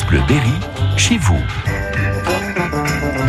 France Bleu Berry, chez vous.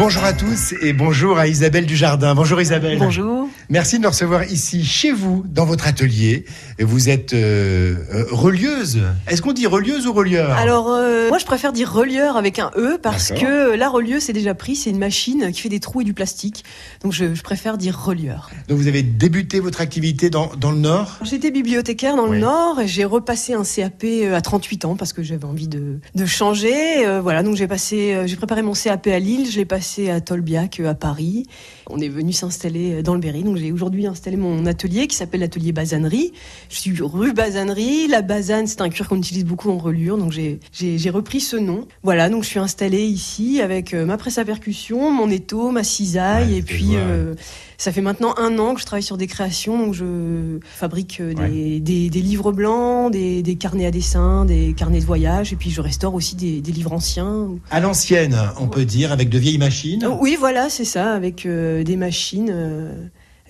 Bonjour à tous et bonjour à Isabelle Dujardin. Bonjour Isabelle. Bonjour. Merci de nous recevoir ici chez vous, dans votre atelier. Vous êtes euh, euh, relieuse. Est-ce qu'on dit relieuse ou relieur? Alors, euh, moi je préfère dire relieur avec un E parce que la relieuse c'est déjà pris, c'est une machine qui fait des trous et du plastique. Donc je, je préfère dire relieur. Donc vous avez débuté votre activité dans, dans le Nord? J'étais bibliothécaire dans Oui. le Nord et j'ai repassé un CAP à 38 ans parce que j'avais envie de, de changer. Voilà, donc j'ai passé, j'ai préparé mon CAP à Lille, je l'ai passé à Tolbiac euh, à Paris. On est venu s'installer dans le Berry, donc j'ai aujourd'hui installé mon atelier qui s'appelle l'atelier Basanerie. Je suis rue Basanerie. La basane, c'est un cuir qu'on utilise beaucoup en relure, donc j'ai repris ce nom. Voilà, donc je suis installée ici avec euh, ma presse à percussion, mon étau, ma cisaille, Ouais, et puis euh, ça fait maintenant un an que je travaille sur des créations, donc je fabrique euh, des, des- des livres blancs, des, des carnets à dessin, des carnets de voyage, et puis je restaure aussi des, des livres anciens. À l'ancienne, on peut dire, avec de vieilles machines. Oui, voilà, c'est ça, avec euh, des machines, euh,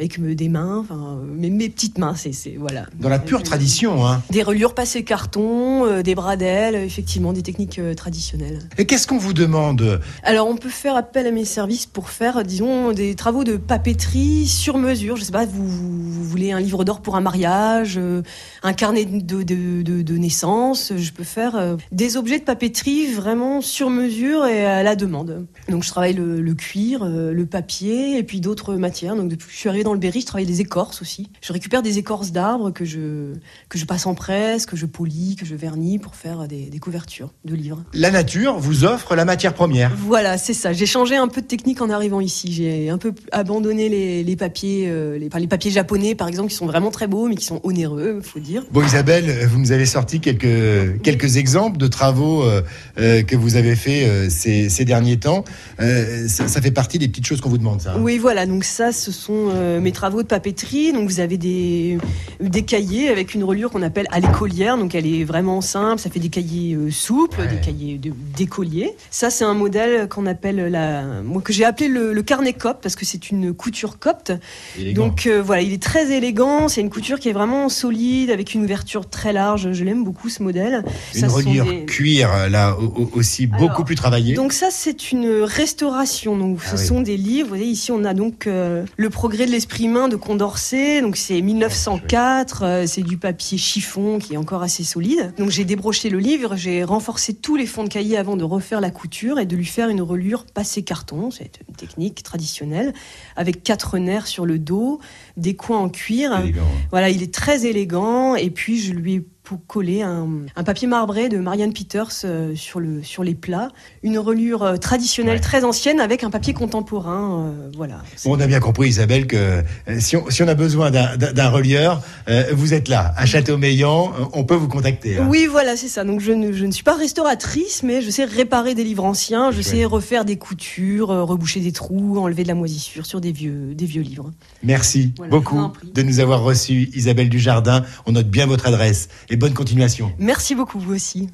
avec des mains, enfin, euh, mes, mes petites mains, c'est voilà. Dans la pure tradition. Hein. Des reliures passées carton, euh, des bradelles, effectivement, des techniques euh, traditionnelles. Et qu'est-ce qu'on vous demande? Alors, on peut faire appel à mes services pour faire, disons, des travaux de papeterie sur mesure. Je sais pas, vous, vous voulez un livre d'or pour un mariage, euh, un carnet de, de, de, de naissance. Je peux faire des objets de papeterie vraiment sur mesure et à la demande. Donc, je travaille le, le cuir, le papier et puis d'autres matières. Donc, depuis que je suis arrivée dans le Berry, je travaille des écorces aussi. Je récupère des écorces d'arbres que je, que je passe en presse, que je polis, que je vernis pour faire des, des couvertures de livres. La nature vous offre la matière première. Voilà, c'est ça. J'ai changé un peu de technique en arrivant ici. J'ai un peu abandonné les, les papiers, euh, les, papiers japonais par exemple, qui sont vraiment très beaux, mais qui sont onéreux, faut dire. Bon Isabelle, vous nous avez sorti quelques, quelques exemples de travaux euh, euh, que vous avez fait ces, ces derniers temps. Ça, ça fait partie des petites choses qu'on vous demande, ça. Oui, voilà. Donc ça, ce sont mes travaux de papeterie. Donc vous avez des des cahiers avec une reliure qu'on appelle à l'écolière. Donc elle est vraiment simple. Ça fait des cahiers euh, souples, Ouais. des cahiers de- d'écolier. Ça, c'est un modèle qu'on appelle la, moi que j'ai appelé le, le carnet copte parce que c'est une couture copte. Élégant. Donc euh, voilà, il est très élégant. C'est une couture qui est vraiment solide avec une ouverture très large. Je l'aime beaucoup ce modèle. Une Ça, reliure des- cuir, là, au- au- aussi beaucoup Alors, plus travaillée. Donc ça, c'est une restauration. Donc Ah ce oui. sont des livres. Vous voyez, ici, on a donc euh, le progrès de l'esprit humain de Condorcet. Donc c'est 1904. euh, c'est du papier chiffon qui est encore assez solide. Donc j'ai débroché le livre, j'ai renforcé tous les fonds de cahier avant de refaire la couture et de lui faire une reliure passé carton. C'est une technique traditionnelle avec quatre nerfs sur le dos, des coins en cuir. Élégant. Voilà, il est très élégant. Et puis, je lui ai pou- collé un, un papier marbré de Marianne Peters euh, sur, le, sur les plats. Une reliure euh, traditionnelle Ouais. très ancienne avec un papier contemporain. euh, voilà. Bon, on a bien compris, Isabelle, que si on, si on a besoin d'un- relieur, euh, vous êtes là, à Châteaumeillan, on peut vous contacter. hein. Oui, voilà, c'est ça. Donc, je ne, je ne suis pas restauratrice, mais je sais réparer des livres anciens. Je Ouais. sais refaire des coutures, reboucher des trous, enlever de la moisissure sur des vieux, des vieux livres. Merci Voilà, beaucoup de nous avoir reçus, Isabelle Dujardin. On note bien votre adresse et bonne continuation. Merci beaucoup, vous aussi.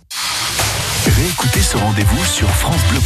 Réécoutez ce rendez-vous sur FranceBleu.fr.